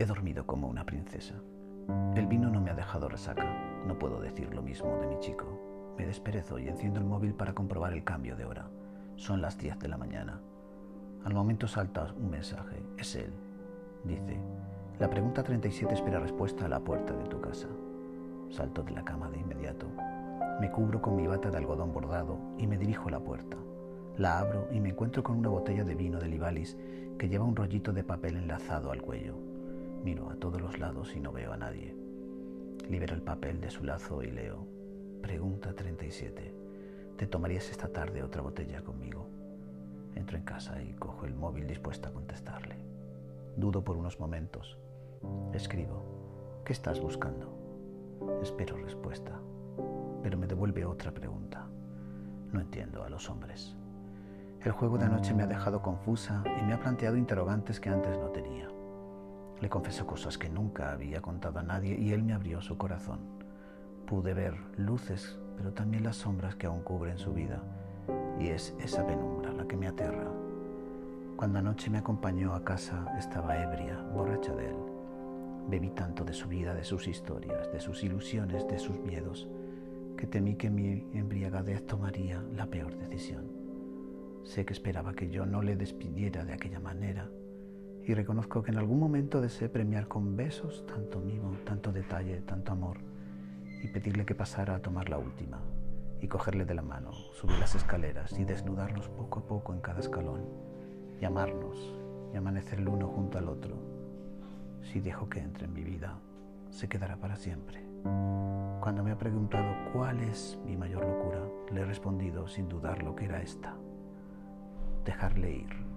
He dormido como una princesa. El vino no me ha dejado resaca. No puedo decir lo mismo de mi chico. Me desperezo y enciendo el móvil para comprobar el cambio de hora. Son las 10 de la mañana. Al momento salta un mensaje. Es él. Dice, la pregunta 37 espera respuesta a la puerta de tu casa. Salto de la cama de inmediato. Me cubro con mi bata de algodón bordado y me dirijo a la puerta. La abro y me encuentro con una botella de vino de Libalis que lleva un rollito de papel enlazado al cuello. Miro a todos los lados y no veo a nadie. Libero el papel de su lazo y leo. Pregunta 37. ¿Te tomarías esta tarde otra botella conmigo? Entro en casa y cojo el móvil dispuesta a contestarle. Dudo por unos momentos. Escribo. ¿Qué estás buscando? Espero respuesta. Otra pregunta. No entiendo a los hombres. El juego de anoche me ha dejado confusa y me ha planteado interrogantes que antes no tenía. Le confesó cosas que nunca había contado a nadie y él me abrió su corazón. Pude ver luces, pero también las sombras que aún cubren su vida, y es esa penumbra la que me aterra. Cuando anoche me acompañó a casa estaba ebria, borracha de él. Bebí tanto de su vida, de sus historias, de sus ilusiones, de sus miedos, que temí que mi embriagadez tomaría la peor decisión. Sé que esperaba que yo no le despidiera de aquella manera, y reconozco que en algún momento deseé premiar con besos tanto mimo, tanto detalle, tanto amor y pedirle que pasara a tomar la última y cogerle de la mano, subir las escaleras y desnudarnos poco a poco en cada escalón, llamarnos y amanecer el uno junto al otro. Si dejo que entre en mi vida, se quedará para siempre. Cuando me ha preguntado cuál es mi mayor locura, le he respondido sin dudar lo que era esta, dejarle ir